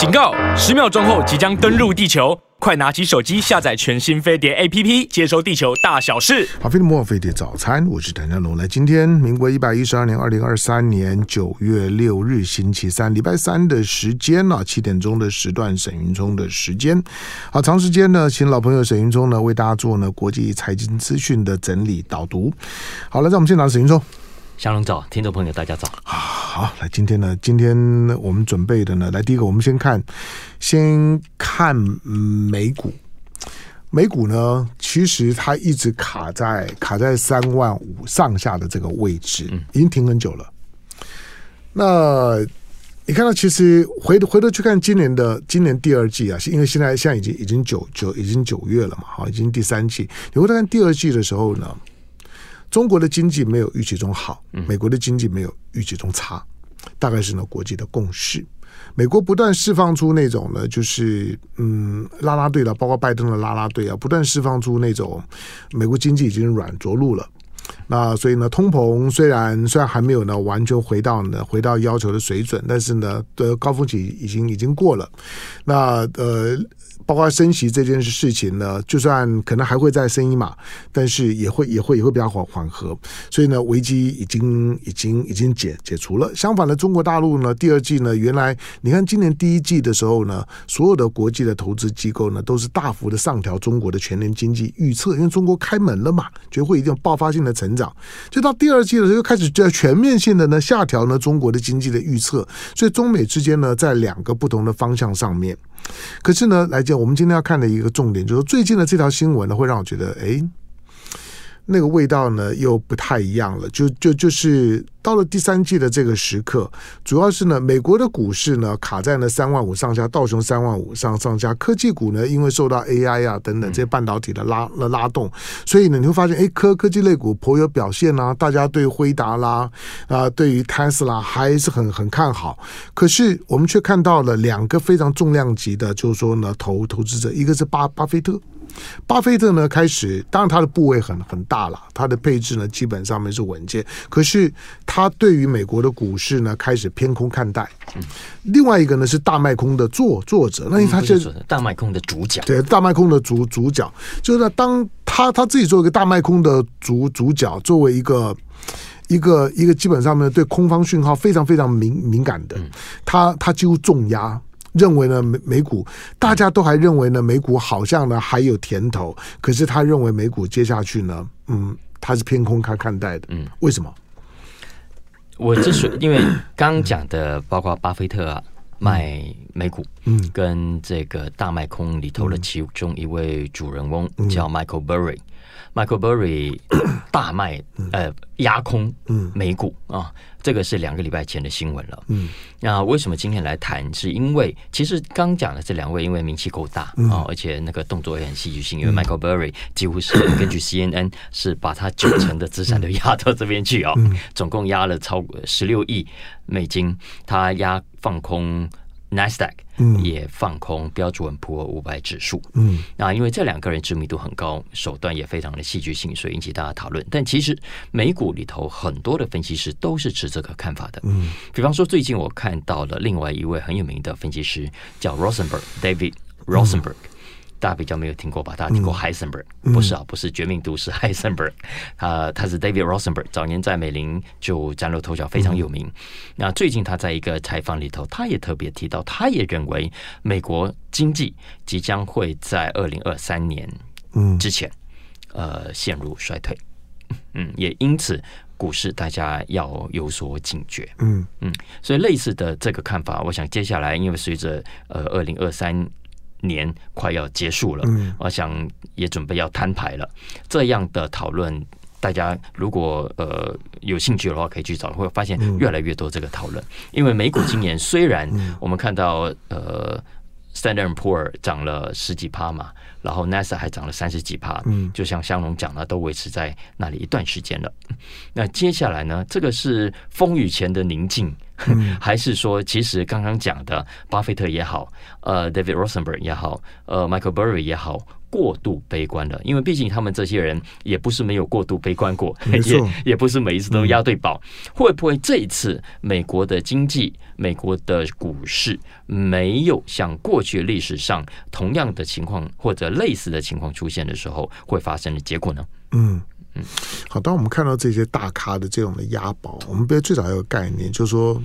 警告！十秒钟后即将登陆地球，快拿起手机下载全新飞碟 APP，接收地球大小事。好，飞碟摩尔飞碟早餐，我是谭家龙。来，今天民国一百一十二年二零二三年九月六日星期三，礼拜三的时间呢，七点钟的时段，沈云聪的时间。好，长时间呢，请老朋友沈云聪呢为大家做呢国际财经资讯的整理导读。好了，让我们先拿沈云聪。祥龙早，听众朋友大家早。好，来今天呢，今天我们准备的呢，来第一个，我们先看，先看美股。美股呢，其实它一直卡在卡在三万五上下的这个位置，已经停很久了。嗯、那你看到，其实回头回头去看今年的今年第二季啊，因为现在现在已经已经九九已经九月了嘛，好，已经第三季。你回头看第二季的时候呢？中国的经济没有预期中好，美国的经济没有预期中差，大概是呢国际的共识。美国不断释放出那种呢，就是嗯，拉拉队的，包括拜登的拉拉队啊，不断释放出那种美国经济已经软着陆了。那所以呢，通膨虽然虽然还没有呢完全回到呢回到要求的水准，但是呢的高峰期已经已经过了。那呃。包括升息这件事情呢，就算可能还会再升一码，但是也会也会也会比较缓缓和。所以呢，危机已经已经已经解解除了。相反的，中国大陆呢，第二季呢，原来你看今年第一季的时候呢，所有的国际的投资机构呢，都是大幅的上调中国的全年经济预测，因为中国开门了嘛，觉得会一定爆发性的成长。就到第二季的时候，又开始在全面性的呢下调呢中国的经济的预测。所以中美之间呢，在两个不同的方向上面。可是呢，来讲，我们今天要看的一个重点，就是最近的这条新闻呢，会让我觉得，哎。那个味道呢又不太一样了，就就就是到了第三季的这个时刻，主要是呢，美国的股市呢卡在了三万五上下，道琼三万五上上下，科技股呢因为受到 AI 啊等等这些半导体的拉拉拉动，所以呢你会发现，哎，科科技类股颇有表现啊，大家对辉达啦啊、呃，对于 Tesla 还是很很看好，可是我们却看到了两个非常重量级的，就是说呢投投资者，一个是巴巴菲特。巴菲特呢，开始当然他的部位很很大了，他的配置呢基本上面是稳健，可是他对于美国的股市呢开始偏空看待。嗯、另外一个呢是大卖空的作作者，那他就是大卖空的主角，对，大卖空的主主角，就是当他他自己作为一个大卖空的主主角，作为一个一个一个基本上面对空方讯号非常非常敏敏感的，他他几乎重压。认为呢，美美股大家都还认为呢，美股好像呢还有甜头，可是他认为美股接下去呢，嗯，他是偏空看看待的，嗯，为什么？我之所以因为刚刚讲的，包括巴菲特啊卖美股，嗯，跟这个大卖空里头的其中一位主人翁叫 Michael Burry。Michael Burry 大卖呃压空美股啊，这个是两个礼拜前的新闻了。嗯，那为什么今天来谈？是因为其实刚讲的这两位，因为名气够大啊，而且那个动作也很戏剧性。因为 Michael Burry 几乎是 根据 CNN 是把他九成的资产都压到这边去啊，总共压了超过十六亿美金，他压放空。NASDAQ 也放空标准普尔五百指数。嗯，那因为这两个人知名度很高，手段也非常的戏剧性，所以引起大家讨论。但其实美股里头很多的分析师都是持这个看法的。嗯，比方说最近我看到了另外一位很有名的分析师叫 Rosenberg，David Rosenberg。大家比较没有听过吧？大家听过 Heisenberg？、嗯、不是啊，不是绝命毒师 Heisenberg，他他是 David Rosenberg，早年在美林就崭露头角，非常有名。嗯、那最近他在一个采访里头，他也特别提到，他也认为美国经济即将会在二零二三年之前，嗯、呃，陷入衰退。嗯，也因此股市大家要有所警觉。嗯嗯，所以类似的这个看法，我想接下来因为随着呃二零二三。年快要结束了，嗯、我想也准备要摊牌了。这样的讨论，大家如果呃有兴趣的话，可以去找，会发现越来越多这个讨论。嗯、因为美股今年虽然我们看到呃 Standard & Poor 涨了十几趴嘛，然后 NASA 还涨了三十几趴，嗯，就像香龙讲的，都维持在那里一段时间了。那接下来呢，这个是风雨前的宁静。嗯、还是说其实刚刚讲的巴菲特也好，呃，David Rosenberg 也好，呃，Michael Burry 也好。过度悲观了，因为毕竟他们这些人也不是没有过度悲观过，也也不是每一次都押对宝。嗯、会不会这一次美国的经济、美国的股市没有像过去历史上同样的情况或者类似的情况出现的时候，会发生的结果呢？嗯嗯，好。当我们看到这些大咖的这种的押宝，我们别最早有个概念，就是说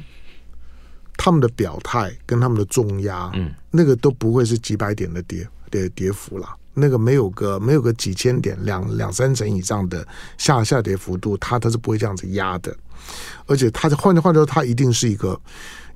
他们的表态跟他们的重压，嗯，那个都不会是几百点的跌跌跌幅了。那个没有个没有个几千点两两三成以上的下下跌幅度，它它是不会这样子压的，而且它换句话说，它一定是一个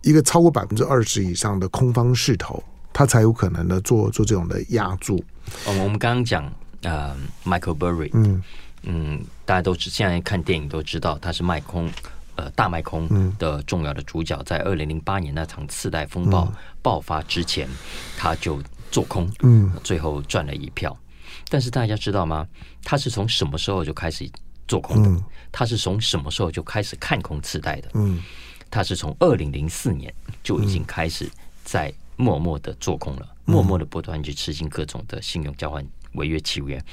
一个超过百分之二十以上的空方势头，它才有可能的做做这种的压住。哦，我们刚刚讲呃，Michael Burry，嗯嗯，大家都知现在看电影都知道他是卖空呃大卖空的重要的主角，在二零零八年那场次贷风暴爆发之前，他就。做空，嗯，最后赚了一票。但是大家知道吗？他是从什么时候就开始做空的？他是从什么时候就开始看空次贷的？嗯，他是从二零零四年就已经开始在默默的做空了，默默的不断去执行各种的信用交换违约契约。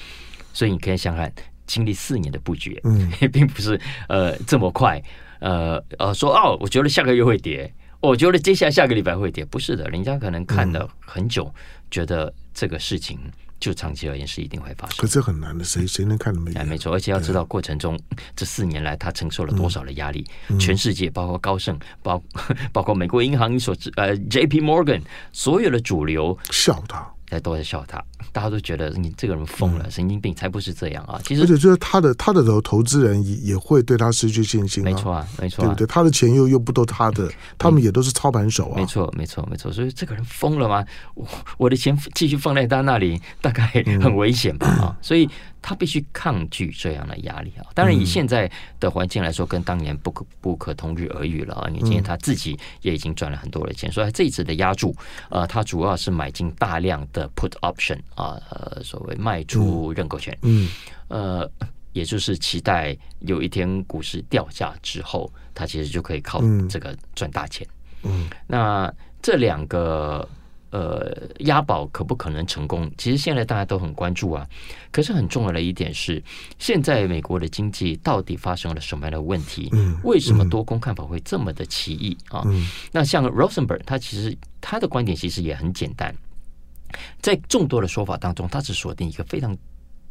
所以你可以想想看，经历四年的布局，嗯，并不是呃这么快，呃呃说哦，我觉得下个月会跌。我觉得接下来下个礼拜会跌，不是的，人家可能看了很久，嗯、觉得这个事情就长期而言是一定会发生。可是很难的，谁谁能看那么远？哎，没错，而且要知道过程中这四年来他承受了多少的压力，嗯、全世界包括高盛，包 包括美国银行所呃 J.P. Morgan 所有的主流笑他。大家都在笑他，大家都觉得你这个人疯了，嗯、神经病，才不是这样啊！其实，而且就是他的他的投投资人也也会对他失去信心、啊，没错啊，没错、啊，对不对？他的钱又又不都他的，他们也都是操盘手啊，没错，没错，没错。所以这个人疯了吗？我 我的钱继续放在他那里，大概很危险吧？啊、嗯，所以。他必须抗拒这样的压力啊！当然，以现在的环境来说，跟当年不可不可同日而语了啊！因为今天他自己也已经赚了很多的钱，所以这一次的押注，呃，他主要是买进大量的 put option 啊，呃，所谓卖出认购权，嗯，呃，也就是期待有一天股市掉价之后，他其实就可以靠这个赚大钱。嗯，那这两个。呃，押宝可不可能成功？其实现在大家都很关注啊。可是很重要的一点是，现在美国的经济到底发生了什么样的问题？嗯，为什么多空看法会这么的奇异啊？嗯，那像 Rosenberg，他其实他的观点其实也很简单，在众多的说法当中，他只锁定一个非常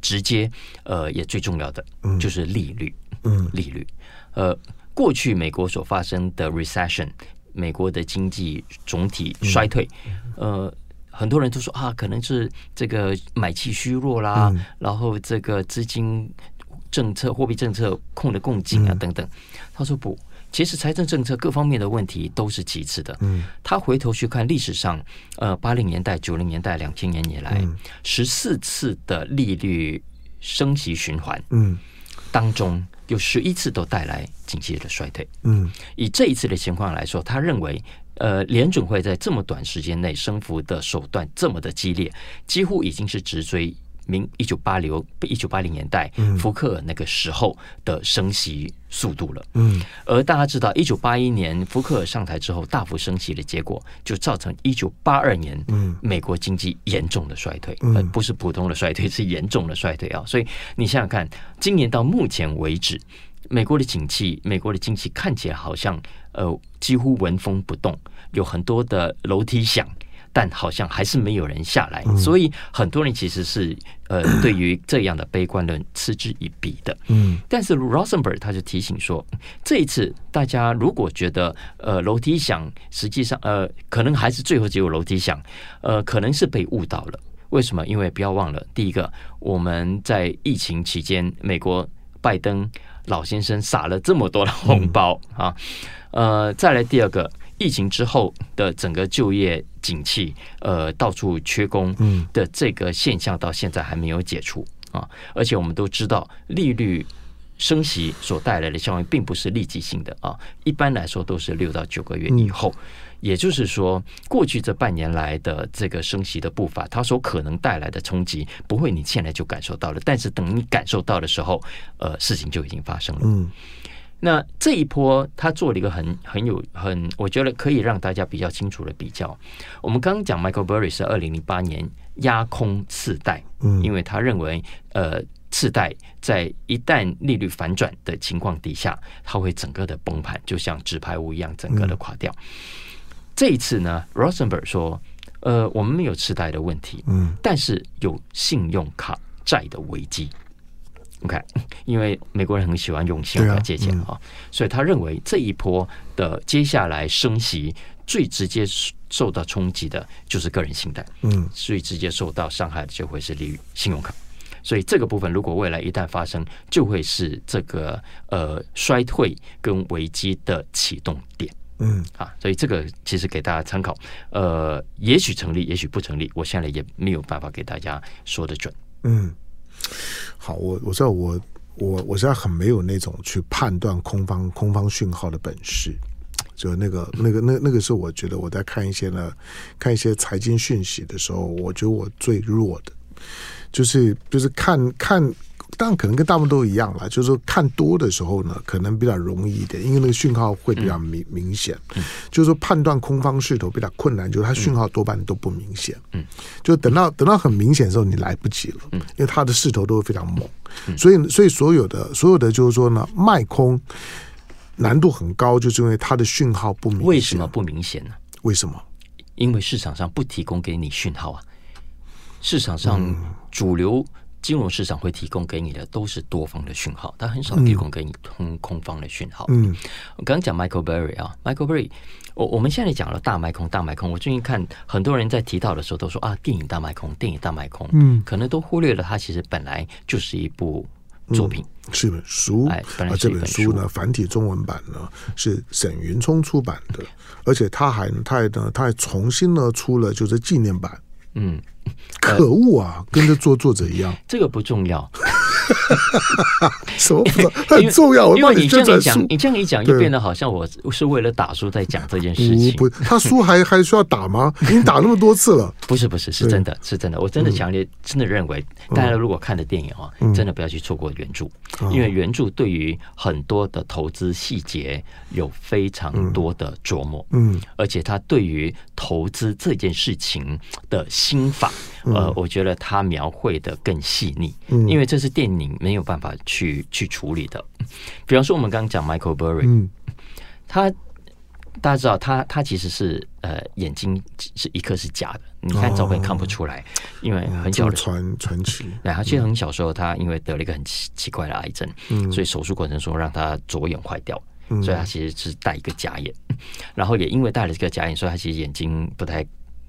直接，呃，也最重要的，就是利率。嗯，利率。呃，过去美国所发生的 recession。美国的经济总体衰退，呃，很多人都说啊，可能是这个买气虚弱啦，然后这个资金政策、货币政策控得更紧啊，等等。他说不，其实财政政策各方面的问题都是其次的。他回头去看历史上，呃，八零年代、九零年代、两千年以来，十四次的利率升息循环，嗯，当中。有十一次都带来经济的衰退。嗯，以这一次的情况来说，他认为，呃，联准会在这么短时间内升幅的手段这么的激烈，几乎已经是直追。明一九八零一九八零年代，福克尔那个时候的升息速度了。嗯，而大家知道，一九八一年福克尔上台之后大幅升息的结果，就造成一九八二年，嗯，美国经济严重的衰退，嗯，不是普通的衰退，是严重的衰退啊！所以你想想看，今年到目前为止，美国的景气，美国的经济看起来好像呃几乎纹风不动，有很多的楼梯响。但好像还是没有人下来，所以很多人其实是呃，对于这样的悲观论嗤之以鼻的。嗯，但是 Rosenberg 他就提醒说，这一次大家如果觉得呃楼梯响，实际上呃可能还是最后只有楼梯响，呃可能是被误导了。为什么？因为不要忘了，第一个我们在疫情期间，美国拜登老先生撒了这么多的红包啊，呃，再来第二个。疫情之后的整个就业景气，呃，到处缺工的这个现象到现在还没有解除啊！而且我们都知道，利率升息所带来的效应并不是立即性的啊，一般来说都是六到九个月以后。也就是说，过去这半年来的这个升息的步伐，它所可能带来的冲击，不会你现在就感受到了，但是等你感受到的时候，呃，事情就已经发生了。那这一波他做了一个很很有很，我觉得可以让大家比较清楚的比较。我们刚刚讲 Michael Burry 是二零零八年压空次贷，嗯，因为他认为呃次贷在一旦利率反转的情况底下，它会整个的崩盘，就像纸牌屋一样，整个的垮掉。嗯、这一次呢，Rosenberg 说，呃，我们没有次贷的问题，嗯，但是有信用卡债的危机。OK，因为美国人很喜欢用信用卡借钱啊，嗯、所以他认为这一波的接下来升息最直接受到冲击的就是个人信贷，嗯，最直接受到伤害的就会是利率信用卡，所以这个部分如果未来一旦发生，就会是这个呃衰退跟危机的启动点，嗯。啊，所以这个其实给大家参考，呃，也许成立，也许不成立，我现在也没有办法给大家说的准，嗯。好，我我知道我我我现在很没有那种去判断空方空方讯号的本事，就那个那个那那个时候，我觉得我在看一些呢，看一些财经讯息的时候，我觉得我最弱的，就是就是看看。当然可能跟大部分都一样了，就是说看多的时候呢，可能比较容易一点，因为那个讯号会比较明、嗯、明显。嗯、就是说判断空方势头比较困难，就是它讯号多半都不明显。嗯，就等到等到很明显的时候，你来不及了。嗯，因为它的势头都会非常猛，嗯、所以所以所有的所有的就是说呢，卖空难度很高，就是因为它的讯号不明显。为什么不明显呢？为什么？因为市场上不提供给你讯号啊，市场上主流、嗯。金融市场会提供给你的都是多方的讯号，它很少提供给你空空方的讯号。嗯，我刚刚讲 Michael Berry 啊，Michael Berry，我我们现在讲了大卖空，大卖空。我最近看很多人在提到的时候都说啊，电影大卖空，电影大卖空，嗯，可能都忽略了它其实本来就是一部作品，嗯、是本书。哎，本来是一本书，而这本书呢，繁体中文版呢是沈云聪出版的，而且他还他还呢他还重新呢出了就是纪念版。嗯。可恶啊！跟着做作者一样，这个不重要。什么不 很重要？因为你这样一讲，你这样一讲，就变得好像我是为了打书在讲这件事情。不，他书还还需要打吗？已经打那么多次了。不是，不是，是真的，是真的。我真的强烈，真的认为，大家如果看的电影啊，真的不要去错过原著，因为原著对于很多的投资细节有非常多的琢磨。嗯，而且他对于投资这件事情的心法。呃，我觉得他描绘的更细腻，因为这是电影你没有办法去去处理的。比方说，我们刚刚讲 Michael Burry，他大家知道他他其实是呃眼睛是一颗是假的，你看照片看不出来，因为很小的传传奇。对，他其实很小时候，他因为得了一个很奇奇怪的癌症，所以手术过程中让他左眼坏掉，所以他其实是戴一个假眼，然后也因为戴了这个假眼，所以他其实眼睛不太。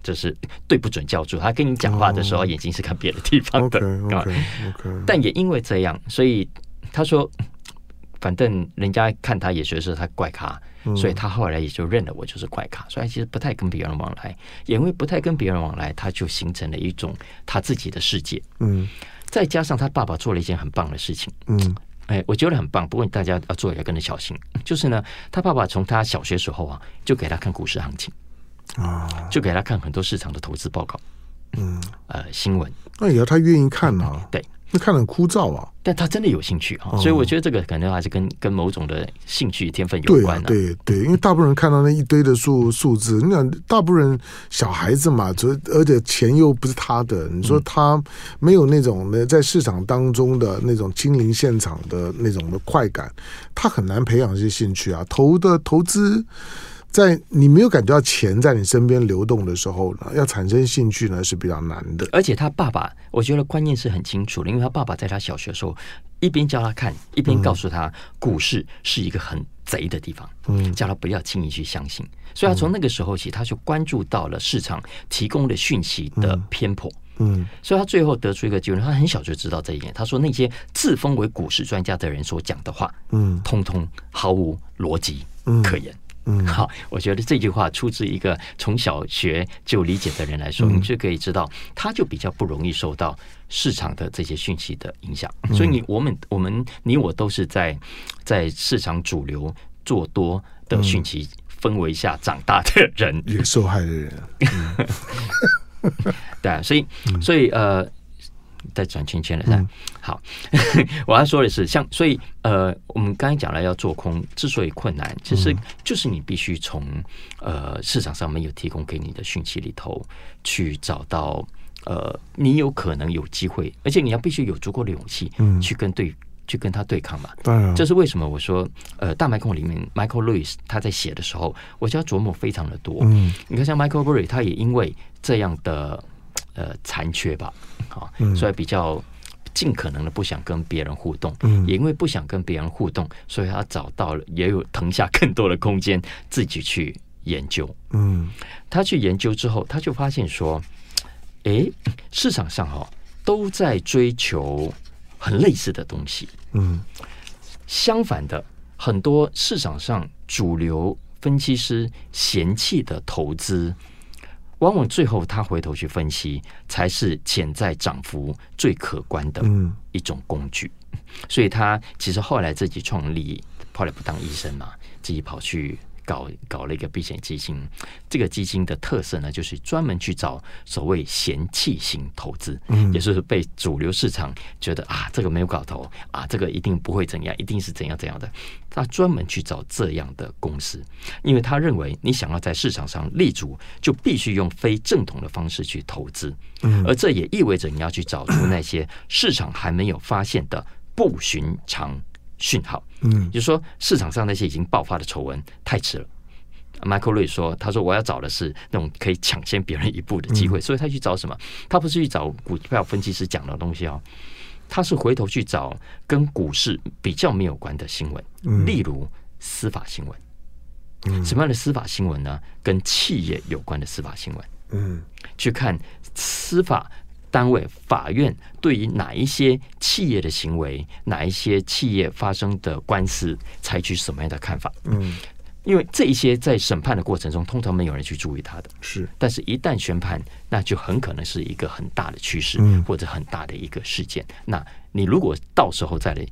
就是对不准教主，他跟你讲话的时候，眼睛是看别的地方的。但也因为这样，所以他说，反正人家看他也觉得是他怪咖，所以他后来也就认了我就是怪咖。所以其实不太跟别人往来，也因为不太跟别人往来，他就形成了一种他自己的世界。嗯，再加上他爸爸做了一件很棒的事情。嗯，哎，我觉得很棒。不过大家要做也要跟着小心。就是呢，他爸爸从他小学时候啊，就给他看股市行情。啊，就给他看很多市场的投资报告，嗯，呃，新闻，那也要他愿意看啊，对，那看得很枯燥啊，但他真的有兴趣啊，所以我觉得这个可能还是跟跟某种的兴趣天分有关的，对对，因为大部分人看到那一堆的数数字，你想大部分人小孩子嘛，就而且钱又不是他的，你说他没有那种呢，在市场当中的那种亲临现场的那种的快感，他很难培养这些兴趣啊，投的投资。在你没有感觉到钱在你身边流动的时候呢，要产生兴趣呢是比较难的。而且他爸爸，我觉得观念是很清楚的，因为他爸爸在他小学的时候，一边教他看，一边告诉他股市是一个很贼的地方，嗯，叫他不要轻易去相信。所以，他从那个时候起，他就关注到了市场提供的讯息的偏颇，嗯，所以他最后得出一个结论，他很小就知道这一点。他说那些自封为股市专家的人所讲的话，嗯，通通毫无逻辑可言。嗯，好，我觉得这句话出自一个从小学就理解的人来说，嗯、你就可以知道，他就比较不容易受到市场的这些讯息的影响。嗯、所以你我们我们你我都是在在市场主流做多的讯息氛围下长大的人，也受害的人。嗯、对啊，所以所以呃，再转圈圈了。嗯、好，我要说的是，像所以呃，我们刚才讲了要做空，之所以困难，其实就是你必须从呃市场上没有提供给你的讯息里头去找到呃你有可能有机会，而且你要必须有足够的勇气，嗯，去跟对。去跟他对抗嘛？对啊，这是为什么？我说，呃，大麦控里面，Michael Lewis 他在写的时候，我就要琢磨非常的多。嗯，你看，像 Michael Burry，他也因为这样的呃残缺吧，啊，所以比较尽可能的不想跟别人互动。嗯，也因为不想跟别人互动，所以他找到了也有腾下更多的空间自己去研究。嗯，他去研究之后，他就发现说，哎，市场上哈都在追求。很类似的东西，嗯，相反的，很多市场上主流分析师嫌弃的投资，往往最后他回头去分析，才是潜在涨幅最可观的一种工具。所以他其实后来自己创立，后来不当医生嘛，自己跑去。搞搞了一个避险基金，这个基金的特色呢，就是专门去找所谓嫌弃型投资，嗯，也就是被主流市场觉得啊，这个没有搞头啊，这个一定不会怎样，一定是怎样怎样的。他专门去找这样的公司，因为他认为你想要在市场上立足，就必须用非正统的方式去投资，嗯，而这也意味着你要去找出那些市场还没有发现的不寻常讯号，嗯，就是说市场上那些已经爆发的丑闻太迟了。Michael Lewis 说：“他说我要找的是那种可以抢先别人一步的机会，嗯、所以他去找什么？他不是去找股票分析师讲的东西哦，他是回头去找跟股市比较没有关的新闻，嗯、例如司法新闻。嗯、什么样的司法新闻呢？跟企业有关的司法新闻。嗯，去看司法。”单位法院对于哪一些企业的行为，哪一些企业发生的官司，采取什么样的看法？嗯，因为这一些在审判的过程中，通常没有人去注意它的，是。但是，一旦宣判，那就很可能是一个很大的趋势，或者很大的一个事件。那你如果到时候再来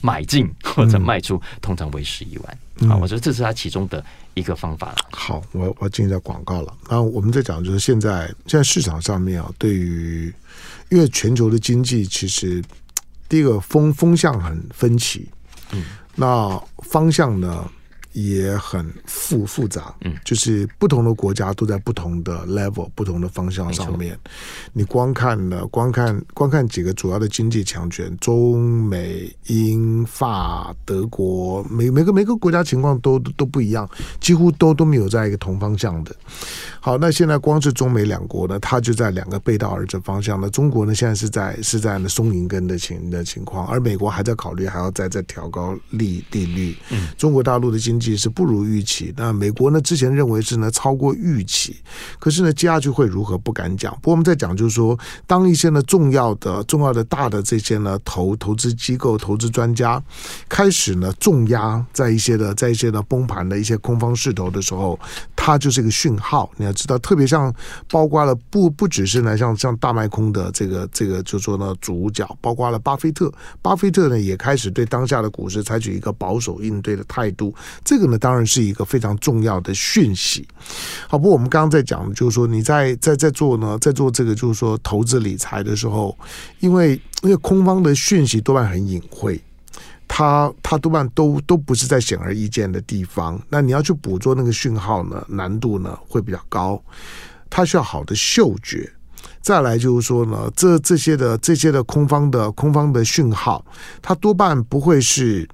买进或者卖出，通常为时已晚。啊，我觉得这是它其中的一个方法了。好，我我进一下广告了。那我们在讲就是现在现在市场上面啊，对于因为全球的经济其实第一个风风向很分歧，嗯，那方向呢？也很复复杂，嗯，就是不同的国家都在不同的 level、不同的方向上面。你光看呢，光看光看几个主要的经济强权，中美英法德国，每每个每个国家情况都都不一样，几乎都都没有在一个同方向的。好，那现在光是中美两国呢，它就在两个背道而驰方向。那中国呢，现在是在是在那松银根的情的情况，而美国还在考虑还要再再调高利利率。嗯，中国大陆的经济是不如预期，那美国呢之前认为是呢超过预期，可是呢接下去会如何不敢讲。不过我们在讲就是说，当一些呢重要的重要的大的这些呢投投资机构、投资专家开始呢重压在一些的在一些的崩盘的一些空方势头的时候，它就是一个讯号。你要。知道，特别像包括了不不只是呢，像像大卖空的这个这个，就说呢主角，包括了巴菲特，巴菲特呢也开始对当下的股市采取一个保守应对的态度，这这个呢当然是一个非常重要的讯息。好，不过我们刚刚在讲，就是说你在在在做呢，在做这个就是说投资理财的时候，因为因为空方的讯息多半很隐晦。它它多半都都不是在显而易见的地方，那你要去捕捉那个讯号呢，难度呢会比较高，它需要好的嗅觉。再来就是说呢，这这些的这些的空方的空方的讯号，它多半不会是。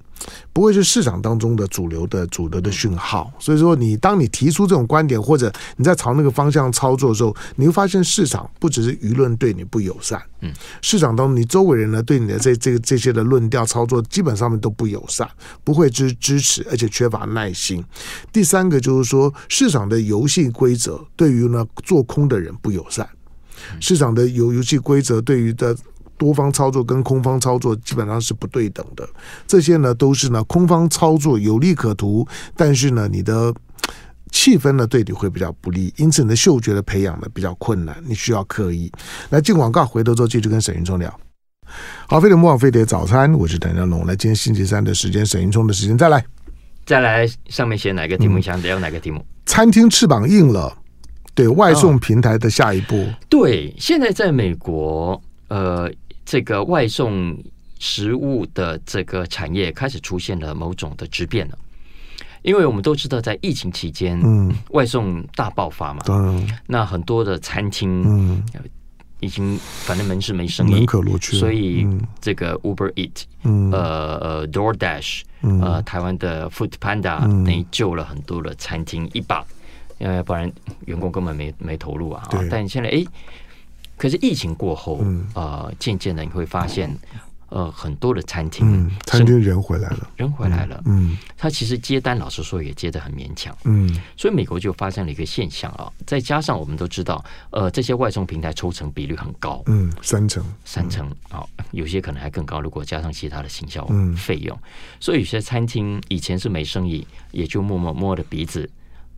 不会是市场当中的主流的主流的讯号，所以说你当你提出这种观点，或者你在朝那个方向操作的时候，你会发现市场不只是舆论对你不友善，嗯，市场当中你周围人呢对你的这这个这些的论调操作基本上面都不友善，不会支支持，而且缺乏耐心。第三个就是说，市场的游戏规则对于呢做空的人不友善，市场的游游戏规则对于的。多方操作跟空方操作基本上是不对等的，这些呢都是呢空方操作有利可图，但是呢你的气氛呢对你会比较不利，因此你的嗅觉的培养呢比较困难，你需要刻意来进广告，回头之后继续跟沈云聪聊。好，飞碟魔网飞碟早餐，我是谭江龙，来今天星期三的时间，沈云聪的时间再来，再来上面写哪个题目？想聊哪个题目？餐厅翅膀硬了，对外送平台的下一步。哦，对，现在在美国，呃。这个外送食物的这个产业开始出现了某种的质变了。因为我们都知道，在疫情期间，嗯，外送大爆发嘛，嗯，那很多的餐厅，嗯，已经反正门市没生意，门可罗雀，所以这个 Uber Eat，嗯，呃呃 DoorDash，呃，台湾的 Food Panda，等于救了很多的餐厅一把，因为不然员工根本没没投入啊。但现在哎，可是疫情过后，呃，渐渐的你会发现。呃，很多的餐厅，嗯，餐厅人回来了，人回来了，嗯，他其实接单，老实说也接得很勉强，嗯，所以美国就发生了一个现象啊，再加上我们都知道，呃，这些外送平台抽成比率很高，嗯，三成，三成，啊，有些可能还更高，如果加上其他的行销费用，所以有些餐厅以前是没生意，也就默默摸着鼻子，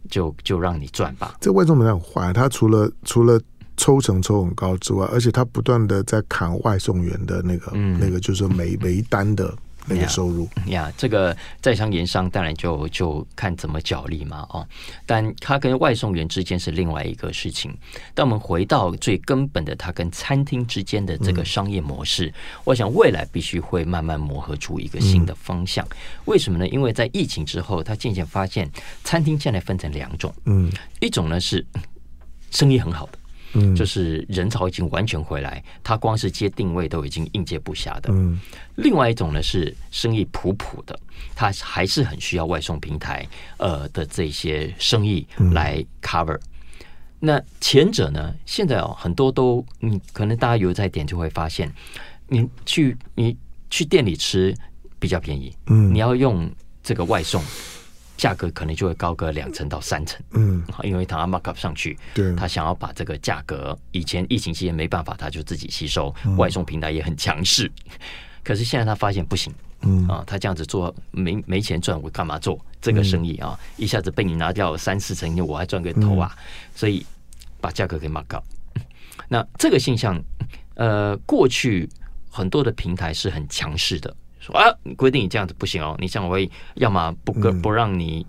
就就让你赚吧。这外送平台很坏，他除了除了。抽成抽很高之外，而且他不断的在砍外送员的那个、嗯、那个，就是每每一单的那个收入呀。这个在商言商，当然就就看怎么角力嘛，哦。但他跟外送员之间是另外一个事情。但我们回到最根本的，他跟餐厅之间的这个商业模式，嗯、我想未来必须会慢慢磨合出一个新的方向。嗯、为什么呢？因为在疫情之后，他渐渐发现，餐厅现在分成两种，嗯，一种呢是生意很好的。嗯，就是人潮已经完全回来，他光是接定位都已经应接不暇的。嗯，另外一种呢是生意普普的，他还是很需要外送平台呃的这些生意来 cover。嗯、那前者呢，现在哦很多都，你可能大家有在点就会发现，你去你去店里吃比较便宜，嗯，你要用这个外送。价格可能就会高个两成到三成，嗯，因为他 mark up 上去，对，他想要把这个价格，以前疫情期间没办法，他就自己吸收，外送平台也很强势，可是现在他发现不行，嗯。啊，他这样子做没没钱赚，我干嘛做这个生意啊？一下子被你拿掉三四成，我还赚个头啊！所以把价格给 mark up。那这个现象，呃，过去很多的平台是很强势的。啊！你规定你这样子不行哦，你这样会要么不不让你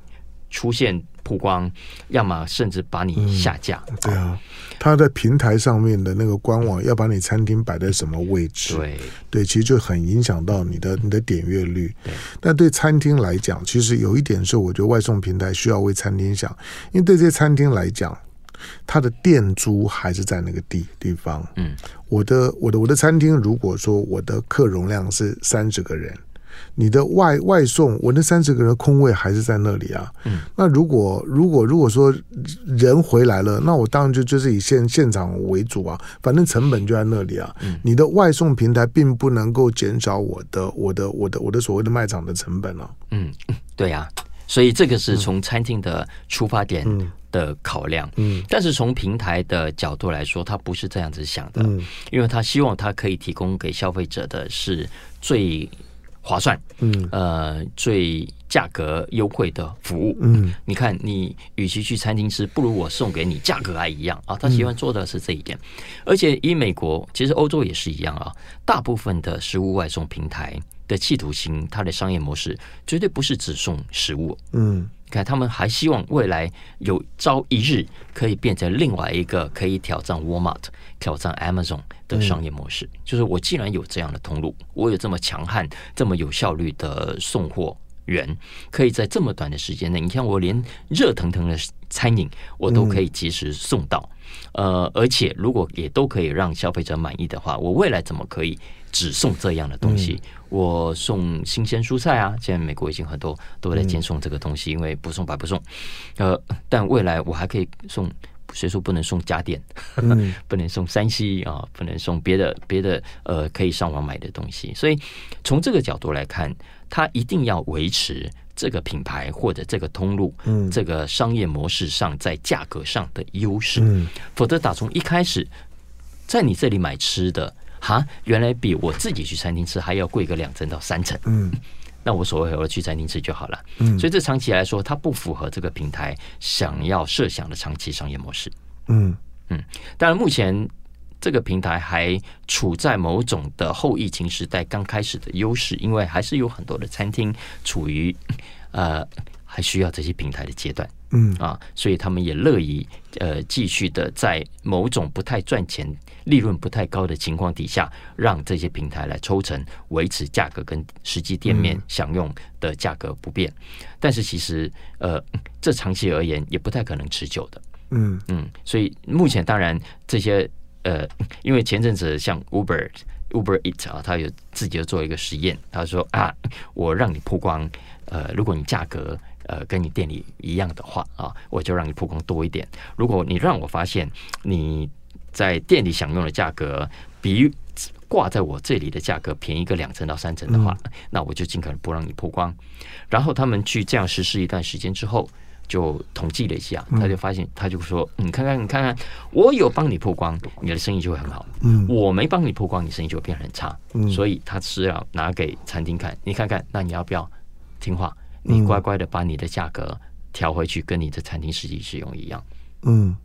出现曝光，嗯、要么甚至把你下架。嗯、对啊，他的平台上面的那个官网要把你餐厅摆在什么位置？对对，其实就很影响到你的你的点阅率。对，但对餐厅来讲，其实有一点是，我觉得外送平台需要为餐厅想，因为对这些餐厅来讲。他的店租还是在那个地地方。嗯，我的我的我的餐厅，如果说我的客容量是三十个人，你的外外送，我那三十个人空位还是在那里啊。嗯，那如果如果如果说人回来了，那我当然就就是以现现场为主啊，反正成本就在那里啊。嗯，你的外送平台并不能够减少我的我的我的我的所谓的卖场的成本啊。嗯，对呀，所以这个是从餐厅的出发点。嗯。的考量，嗯，但是从平台的角度来说，他不是这样子想的，嗯，因为他希望他可以提供给消费者的是最划算，嗯，呃，最价格优惠的服务，嗯，你看，你与其去餐厅吃，不如我送给你，价格还一样啊，他喜欢做的是这一点，嗯，而且以美国，其实欧洲也是一样啊，大部分的食物外送平台的企图心，它的商业模式绝对不是只送食物，嗯。看，他们还希望未来有朝一日可以变成另外一个可以挑战 Walmart、挑战 Amazon 的商业模式。嗯、就是我既然有这样的通路，我有这么强悍、这么有效率的送货员，可以在这么短的时间内，你看我连热腾腾的餐饮我都可以及时送到。嗯、呃，而且如果也都可以让消费者满意的话，我未来怎么可以只送这样的东西？嗯我送新鲜蔬菜啊！现在美国已经很多都在兼送这个东西，因为不送白不送。呃，但未来我还可以送，谁说不能送家电？不能送山西啊，不能送别的别的呃可以上网买的东西。所以从这个角度来看，它一定要维持这个品牌或者这个通路，这个商业模式上在价格上的优势。否则打从一开始在你这里买吃的。哈，原来比我自己去餐厅吃还要贵个两成到三成。嗯，那我所谓我去餐厅吃就好了。嗯，所以这长期来说，它不符合这个平台想要设想的长期商业模式。嗯嗯，当然目前这个平台还处在某种的后疫情时代刚开始的优势，因为还是有很多的餐厅处于呃还需要这些平台的阶段，嗯啊，所以他们也乐意呃继续的在某种不太赚钱、利润不太高的情况底下，让这些平台来抽成，维持价格跟实际店面享用的价格不变。嗯、但是其实呃，这长期而言也不太可能持久的。嗯嗯，所以目前当然这些呃，因为前阵子像 Uber Uber Eat 啊，他有自己有做一个实验，他说啊，我让你曝光，呃，如果你价格。呃，跟你店里一样的话啊，我就让你曝光多一点。如果你让我发现你在店里享用的价格比挂在我这里的价格便宜个两成到三成的话，嗯、那我就尽可能不让你曝光。然后他们去这样实施一段时间之后，就统计了一下，他就发现，他就说：“你看看，你看看，我有帮你曝光，你的生意就会很好。嗯，我没帮你曝光，你生意就会变得很差。嗯，所以他是要拿给餐厅看，你看看，那你要不要听话？”你乖乖的把你的价格调回去，跟你的餐厅实际使用一样。嗯，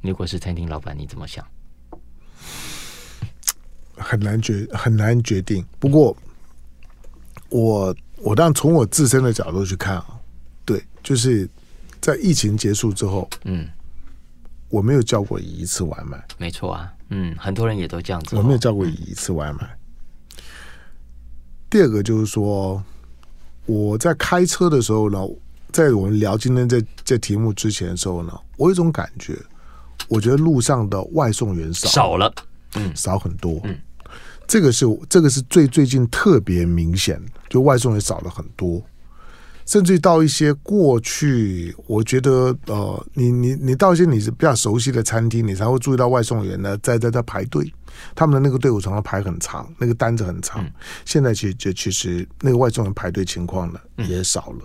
如果是餐厅老板，你怎么想？很难决很难决定。不过，我我当然从我自身的角度去看啊，对，就是在疫情结束之后，嗯，我没有叫过一次外卖。没错啊，嗯，很多人也都这样子。我没有叫过一次外卖。第二个就是说。我在开车的时候呢，在我们聊今天这这题目之前的时候呢，我有一种感觉，我觉得路上的外送员少少了，嗯，少很多，嗯，这个是这个是最最近特别明显，就外送员少了很多，甚至到一些过去，我觉得呃，你你你到一些你是比较熟悉的餐厅，你才会注意到外送员呢在在在排队。他们的那个队伍常常排很长，那个单子很长。嗯、现在其实就其实那个外送员排队情况呢也少了。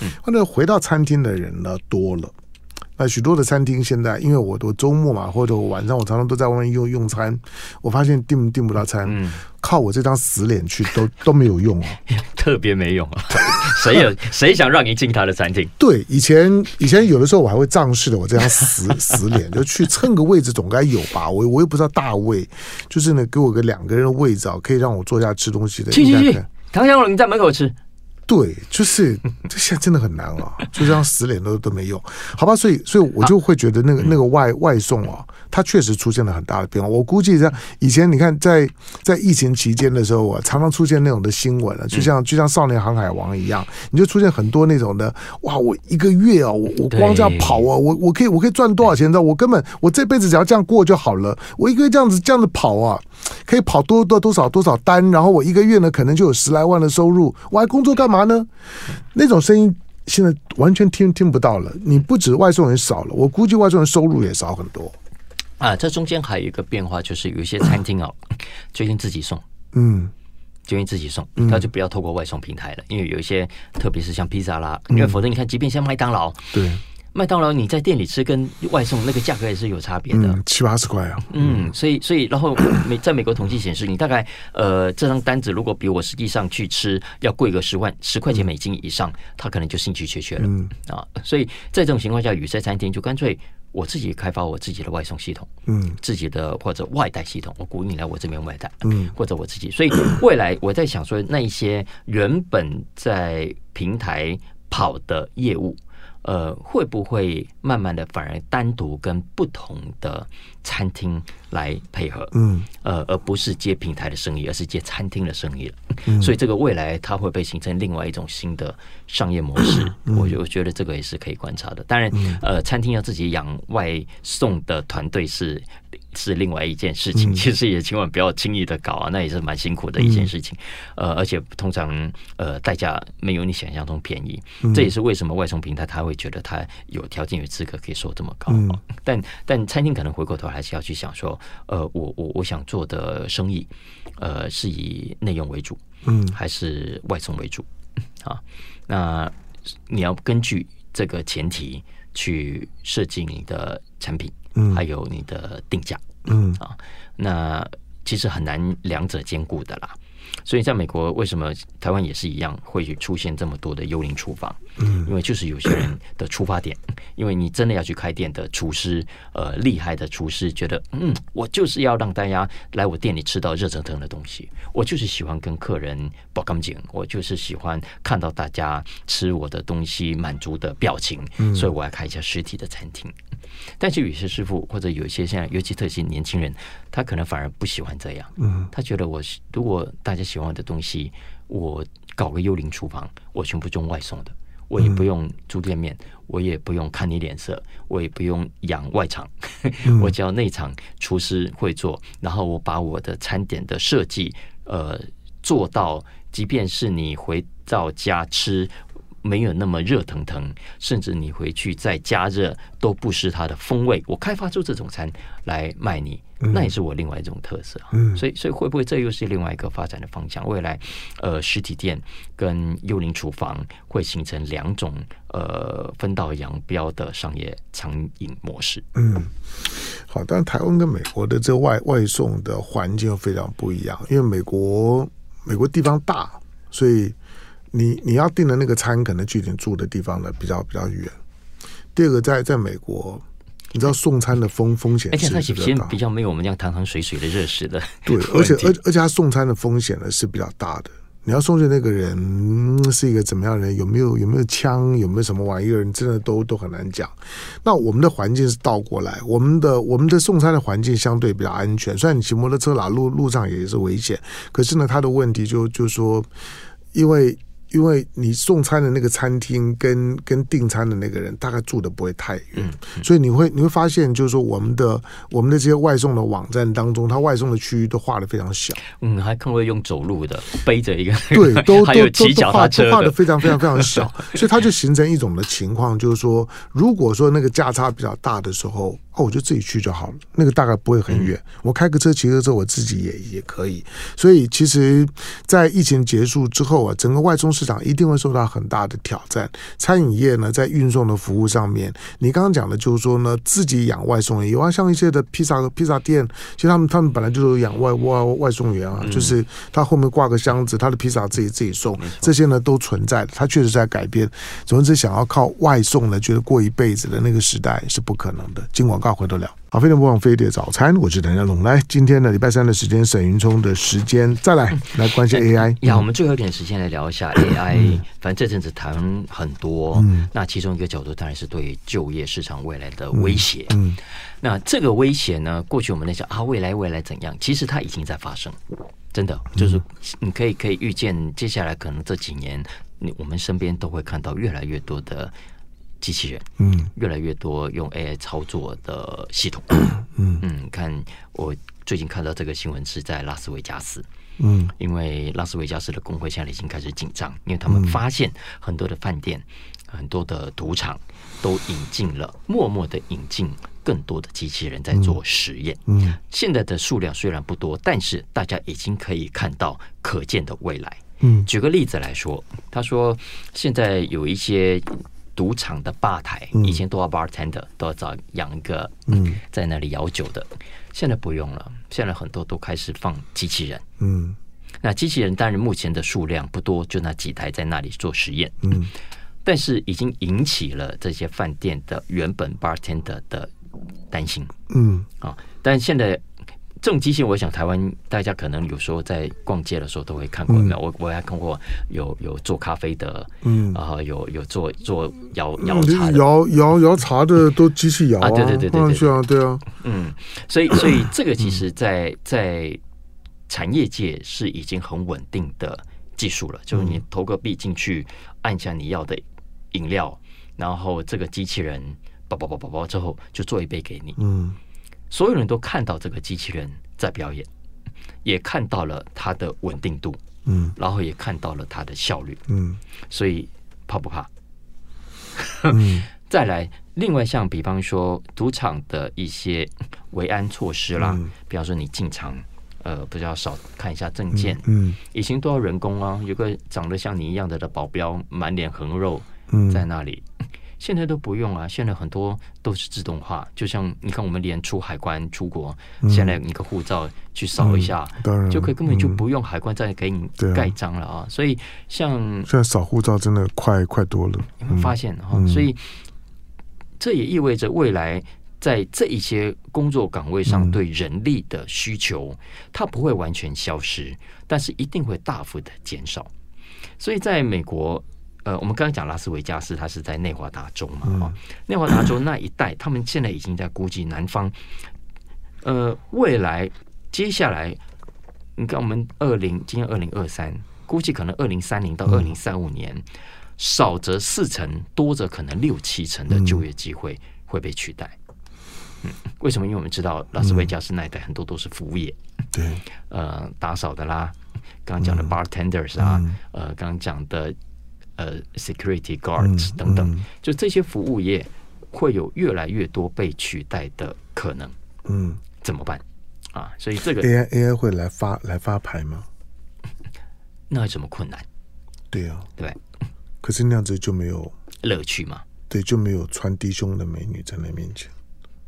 嗯，那回到餐厅的人呢多了。那许多的餐厅现在，因为我我周末嘛，或者我晚上我常常都在外面用用餐，我发现订订不到餐，嗯、靠我这张死脸去都 都没有用哦，特别没用啊！谁有谁想让你进他的餐厅？对，以前以前有的时候我还会仗势的，我这张死死脸就去蹭个位置，总该有吧？我我又不知道大位，就是呢，给我个两个人的位置啊，可以让我坐下吃东西的。去去去，唐香龙，你在门口吃。对，就是这现在真的很难啊，就这样死脸都都没用，好吧？所以，所以我就会觉得那个那个外外送啊，它确实出现了很大的变化。我估计像以前你看在在疫情期间的时候啊，常常出现那种的新闻啊，就像就像少年航海王一样，你就出现很多那种的哇，我一个月啊，我我光这样跑啊，我我可以我可以赚多少钱？你知道，我根本我这辈子只要这样过就好了，我一个月这样子这样子跑啊，可以跑多多多少多少单，然后我一个月呢可能就有十来万的收入，我还工作干嘛？呢？那种声音现在完全听听不到了。你不止外送人少了，我估计外送人收入也少很多。啊，这中间还有一个变化，就是有一些餐厅哦，决定自己送，嗯，决定自己送，那就不要透过外送平台了，因为有一些，特别是像披萨啦，因为否则你看，即便像麦当劳，对。麦当劳你在店里吃跟外送那个价格也是有差别的，嗯、七八十块啊。嗯，所以所以然后美 在美国统计显示，你大概呃这张单子如果比我实际上去吃要贵个十万十块钱美金以上，他可能就兴趣缺缺了、嗯、啊。所以在这种情况下，有些餐厅就干脆我自己开发我自己的外送系统，嗯，自己的或者外带系统，我鼓励你来我这边外带，嗯，或者我自己。所以未来我在想说，那一些原本在平台跑的业务。呃，会不会慢慢的反而单独跟不同的餐厅来配合？嗯，呃，而不是接平台的生意，而是接餐厅的生意了。嗯，所以这个未来它会被形成另外一种新的商业模式。嗯，我就觉得这个也是可以观察的。当然，呃，餐厅要自己养外送的团队是。是另外一件事情，其实也千万不要轻易的搞啊，那也是蛮辛苦的一件事情。呃，而且通常呃代价没有你想象中便宜，这也是为什么外送平台他会觉得他有条件有资格可以收这么高。但但餐厅可能回过头还是要去想说，呃，我我我想做的生意，呃，是以内用为主，嗯，还是外送为主 啊？那你要根据这个前提去设计你的产品。还有你的定价，嗯啊，那其实很难两者兼顾的啦。所以在美国，为什么台湾也是一样会出现这么多的幽灵厨房？嗯，因为就是有些人的出发点，因为你真的要去开店的厨师，呃，厉害的厨师觉得，嗯，我就是要让大家来我店里吃到热腾腾的东西，我就是喜欢跟客人报干净，我就是喜欢看到大家吃我的东西满足的表情，所以我要开一家实体的餐厅。但是有些师傅或者有一些现在尤其特性年轻人，他可能反而不喜欢这样。嗯，他觉得我如果大家喜欢我的东西，我搞个幽灵厨房，我全部用外送的，我也不用租店面，我也不用看你脸色，我也不用养外场，我只要内场厨师会做，然后我把我的餐点的设计，呃，做到，即便是你回到家吃。没有那么热腾腾，甚至你回去再加热都不失它的风味。我开发出这种餐来卖你，那也是我另外一种特色。嗯，所以所以会不会这又是另外一个发展的方向？未来呃，实体店跟幽灵厨房会形成两种呃分道扬镳的商业餐饮模式。嗯，好，但台湾跟美国的这外外送的环境非常不一样，因为美国美国地方大，所以。你你要订的那个餐，可能距离住的地方呢比较比较远。第二个在，在在美国，你知道送餐的风风险，而且它首先比较没有我们这样汤汤水水的热食的。对，而且而而且它送餐的风险呢是比较大的。你要送去那个人是一个怎么样的人？有没有有没有枪？有没有什么玩意儿？你真的都都很难讲。那我们的环境是倒过来，我们的我们的送餐的环境相对比较安全。虽然你骑摩托车啦，路路上也是危险，可是呢，他的问题就就是说，因为。因为你送餐的那个餐厅跟跟订餐的那个人大概住的不会太远，嗯嗯、所以你会你会发现，就是说我们的我们的这些外送的网站当中，它外送的区域都画的非常小。嗯，还可能会用走路的，背着一个，对，都 还有骑脚踏车都画的非常非常非常小，所以它就形成一种的情况，就是说，如果说那个价差比较大的时候。哦，我就自己去就好了，那个大概不会很远。我开个车、骑个车，我自己也也可以。所以，其实，在疫情结束之后啊，整个外送市场一定会受到很大的挑战。餐饮业呢，在运送的服务上面，你刚刚讲的就是说呢，自己养外送员，有啊，像一些的披萨披萨店，其实他们他们本来就是养外外外送员啊，就是他后面挂个箱子，他的披萨自己自己送，这些呢都存在的。他确实在改变。总之，想要靠外送呢，觉得过一辈子的那个时代是不可能的。进广告。回头聊，好，非常不枉飞碟早餐，我是谭家龙。来，今天呢礼拜三的时间，沈云聪的时间，再来来关心 AI。呀，我们最后一点时间来聊一下 AI。嗯、反正这阵子谈很多，嗯，那其中一个角度当然是对就业市场未来的威胁。嗯，嗯那这个威胁呢，过去我们在想啊，未来未来怎样？其实它已经在发生，真的就是你可以可以预见，接下来可能这几年，你我们身边都会看到越来越多的。机器人，嗯，越来越多用 AI 操作的系统，嗯。嗯，看我最近看到这个新闻是在拉斯维加斯，嗯，因为拉斯维加斯的工会现在已经开始紧张，因为他们发现很多的饭店、很多的赌场都引进了，默默的引进更多的机器人在做实验，嗯，现在的数量虽然不多，但是大家已经可以看到可见的未来，嗯，举个例子来说，他说现在有一些。赌场的吧台以前都要 bartender，都要找养一个在那里摇酒的，现在不用了。现在很多都开始放机器人。嗯，那机器人当然目前的数量不多，就那几台在那里做实验。嗯，但是已经引起了这些饭店的原本 bartender 的担心。嗯，啊，但现在。这种机器，我想台湾大家可能有时候在逛街的时候都会看过，没有？我我还看过有有做咖啡的，嗯，然后有有做做摇摇茶的，摇摇摇茶的都机器摇啊，对对对对对啊，对啊，嗯，所以所以这个其实在在产业界是已经很稳定的技术了，就是你投个币进去，按下你要的饮料，然后这个机器人叭叭叭叭叭之后就做一杯给你，嗯。所有人都看到这个机器人在表演，也看到了它的稳定度，嗯，然后也看到了它的效率，嗯，所以怕不怕？嗯，再来，另外像比方说赌场的一些维安措施啦，嗯，比方说你进场，呃，比较少看一下证件，嗯，嗯，以前都要人工啊，有个长得像你一样的的保镖，满脸横肉，在那里。现在都不用啊，现在很多都是自动化。就像你看，我们连出海关出国，嗯、现在一个护照去扫一下，嗯、当然就可以，根本就不用海关再给你盖章了啊。所以像现在扫护照真的快快多了，你会发现哈、嗯，所以这也意味着未来在这一些工作岗位上对人力的需求，嗯、它不会完全消失，但是一定会大幅的减少。所以在美国。呃，我们刚刚讲拉斯维加斯，它是在内华达州嘛？哈、嗯，内华达州那一带，他们现在已经在估计南方，呃，未来接下来，你看我们二零今年二零二三，估计可能二零三零到二零三五年，嗯、少则四成，多则可能六七成的就业机会会被取代。嗯，为什么？因为我们知道拉斯维加斯那一带很多都是服务业，对、嗯，呃，打扫的啦，刚刚讲的 bartenders 啊，嗯、呃，刚刚讲的。呃，security guards 等等、嗯嗯，就这些服务业会有越来越多被取代的可能。嗯，怎么办啊？所以这个 AI AI 会来发来发牌吗？那有什么困难？对啊，对。可是那样子就没有乐趣嘛？对，就没有穿低胸的美女在那面前，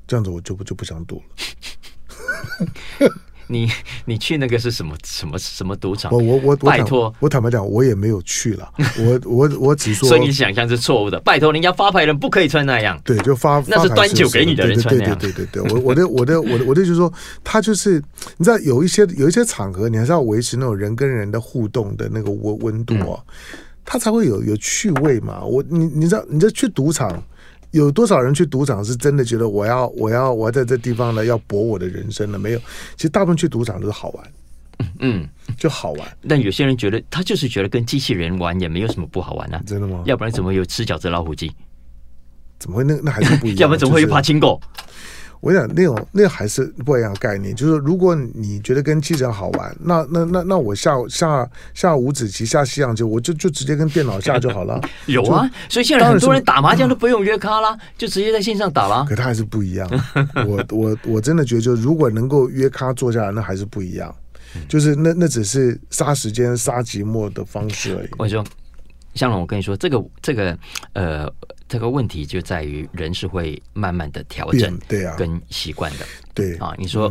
这样子我就不就不想赌了。你 你去那个是什么什么什么赌场？我我我拜托，我坦白讲，我也没有去了。我我我只说，所以你想象是错误的。拜托，人家发牌人不可以穿那样。对，就发那是端酒给你的人穿那样。对对对对，对，我我的我的我的我的就是说，他就是你知道有一些有一些场合，你还是要维持那种人跟人的互动的那个温温度啊，他才会有有趣味嘛。我你你知道，你这去赌场。有多少人去赌场是真的觉得我要我要我要在这地方呢要搏我的人生呢？没有，其实大部分去赌场都是好玩，嗯，就好玩。但有些人觉得他就是觉得跟机器人玩也没有什么不好玩啊，真的吗？要不然怎么会有吃饺子老虎机？怎么会那那还是不一样？要不然怎么会有爬青狗？我想那种那还是不一样的概念，就是如果你觉得跟机器人好玩，那那那那我下下下五子棋下西洋棋，我就就直接跟电脑下就好了。有啊，所以现在很多人打麻将都不用约咖啦，就直接在线上打啦。可他还是不一样。我我我真的觉得，就如果能够约咖坐下来，那还是不一样。就是那那只是杀时间、杀寂寞的方式而已。我就向龙，我跟你说，这个这个呃。这个问题就在于人是会慢慢的调整，对啊，跟习惯的，对啊。你说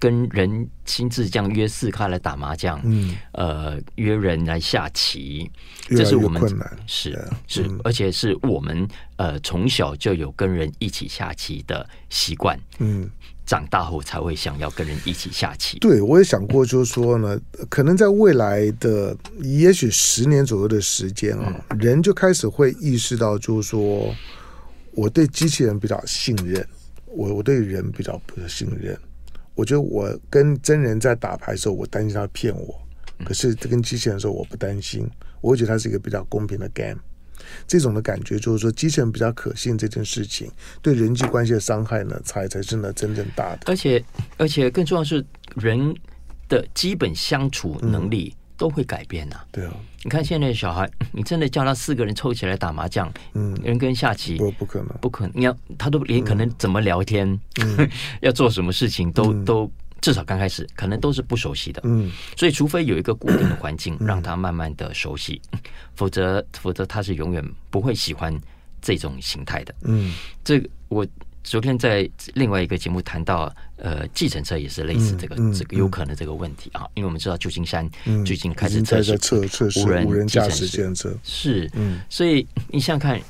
跟人亲自这样约四咖来打麻将，嗯，呃，约人来下棋，这是我们是是，而且是我们呃从小就有跟人一起下棋的习惯，嗯。长大后才会想要跟人一起下棋。对，我也想过，就是说呢，可能在未来的也许十年左右的时间啊，嗯，人就开始会意识到，就是说，我对机器人比较信任，我我对人比较不信任。我觉得我跟真人在打牌的时候，我担心他骗我，可是跟机器人的时候，我不担心，我会觉得它是一个比较公平的 game。这种的感觉就是说，机器人比较可信，这件事情对人际关系的伤害呢，才才是呢真正大的。而且，而且更重要的是，人的基本相处能力都会改变呐、啊嗯。对啊，你看现在的小孩，你真的叫他四个人凑起来打麻将，嗯，人跟下棋，不不可能，不可能。你要他都连可能怎么聊天，嗯、要做什么事情都、嗯、都。至少刚开始可能都是不熟悉的，嗯，所以除非有一个固定的环境，让他慢慢的熟悉，嗯、否则否则他是永远不会喜欢这种形态的，嗯，这我昨天在另外一个节目谈到，呃，计程车也是类似这个、嗯、这个有可能这个问题啊，因为我们知道旧金山最近开始测试测测试无人驾驶计程车，是，嗯，所以你想想看，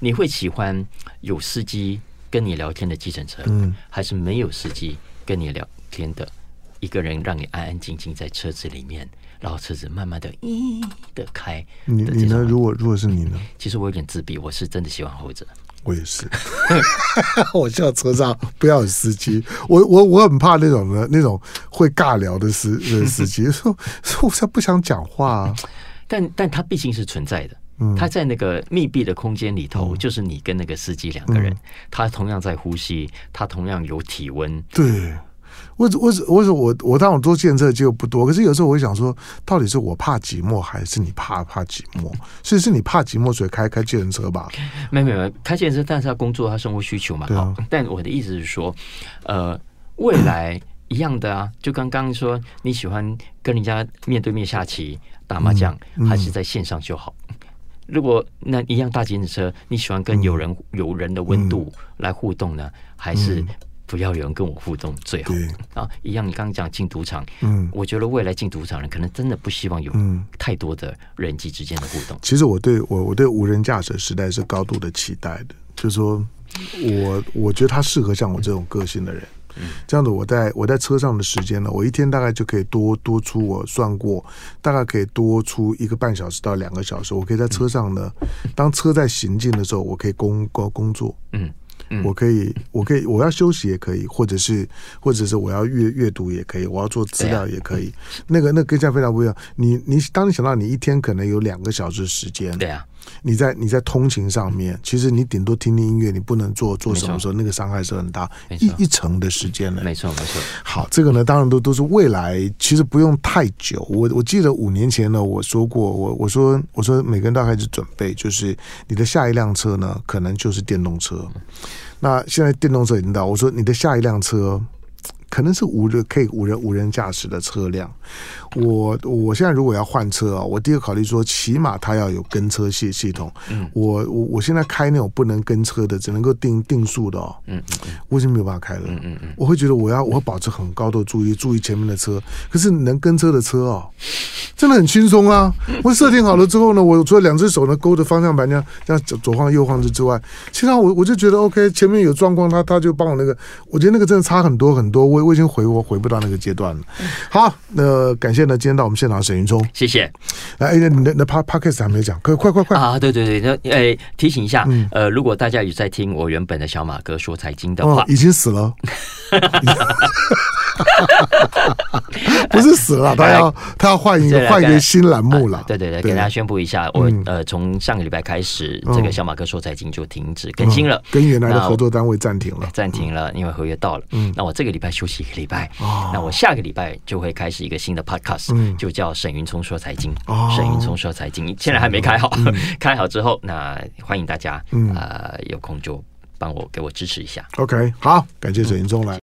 你会喜欢有司机跟你聊天的计程车，嗯，还是没有司机跟你聊天的一个人，让你安安静静在车子里面，然后车子慢慢的咦的开。你你呢？如果如果是你呢？其实我有点自闭，我是真的喜欢后者。我也是，我叫车上不要有司机。我我我很怕那种的那种会尬聊的司的司机，说说我才不想讲话啊。但但他毕竟是存在的，嗯，他在那个密闭的空间里头，嗯，就是你跟那个司机两个人，嗯，他同样在呼吸，他同样有体温，对。我我我我我我当我做建设机会不多，可是有时候我会想说，到底是我怕寂寞，还是你怕怕寂寞？所以是你怕寂寞，所以开开计程车吧？没有没有，开计程车，但是他工作，他生活需求嘛。对啊。但我的意思是说，呃，未来一样的啊，就刚刚说你喜欢跟人家面对面下棋、打麻将，还是在线上就好。如果那一样大型的车，你喜欢跟有人、嗯、有人的温度来互动呢，还是不要有人跟我互动最好？啊，一样，你刚刚讲进赌场，嗯，我觉得未来进赌场人可能真的不希望有太多的人际之间的互动。其实我对我我对无人驾驶时代是高度的期待的，就是说我我觉得他适合像我这种个性的人。嗯这样子，我在我在车上的时间呢，我一天大概就可以多多出，我算过，大概可以多出一个半小时到两个小时。我可以在车上呢，当车在行进的时候，我可以工工工作，嗯，我可以，我可以，我要休息也可以，或者是或者是我要阅阅读也可以，我要做资料也可以。那个那跟现在非常不一样。你你当你想到你一天可能有两个小时时间，对啊。你在你在通勤上面，其实你顶多听听音乐，你不能做做什么时候，那个伤害是很大，一一成的时间了。没错没错。好，这个呢，当然都都是未来，其实不用太久。我我记得五年前呢，我说过，我我说我说每个人都开始准备，就是你的下一辆车呢，可能就是电动车。那现在电动车已经到，我说你的下一辆车。可能是无人可以无人无人驾驶的车辆。我我现在如果要换车啊，我第一个考虑说，起码它要有跟车系系统。嗯，我我我现在开那种不能跟车的，只能够定定速的哦。嗯嗯，我已经没有办法开了。嗯嗯嗯，我会觉得我要我要保持很高的注意，注意前面的车。可是能跟车的车哦，真的很轻松啊！我设定好了之后呢，我除了两只手呢勾着方向盘这样这样左左晃右晃之之外，其他我我就觉得 OK。前面有状况，他他就帮我那个，我觉得那个真的差很多很多。我我已经回我回不到那个阶段了。好，那感谢呢，今天到我们现场沈云聪，谢谢。来，哎，那那那 Podcast 还没讲，快快快快啊！对对对，那哎，提醒一下，呃，如果大家有在听我原本的小马哥说财经的话，已经死了。不是死了，他要他要换一个换一个新栏目了。对对对，给大家宣布一下，我呃从上个礼拜开始，这个小马哥说财经就停止更新了，跟原来的合作单位暂停了，暂停了，因为合约到了。嗯，那我这个礼拜休息一个礼拜，那我下个礼拜就会开始一个新的 podcast，就叫沈云聪说财经。沈云聪说财经，现在还没开好，开好之后，那欢迎大家呃有空就帮我给我支持一下。OK，好，感谢沈云聪来。